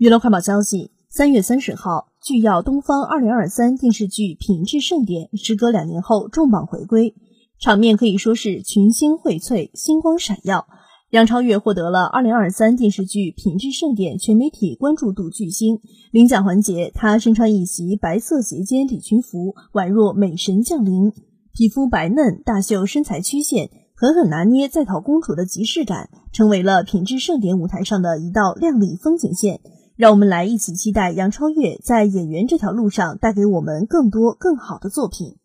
娱乐快报消息：三月三十号，剧耀东方二零二三电视剧品质盛典时隔两年后重磅回归，场面可以说是群星荟萃，星光闪耀。杨超越获得了二零二三电视剧品质盛典全媒体关注度巨星。领奖环节，她身穿一袭白色斜肩礼裙服，宛若美神降临，皮肤白嫩，大秀身材曲线，狠狠拿捏在逃公主的即视感，成为了品质盛典舞台上的一道亮丽风景线。让我们来一起期待杨超越在演员这条路上带给我们更多更好的作品。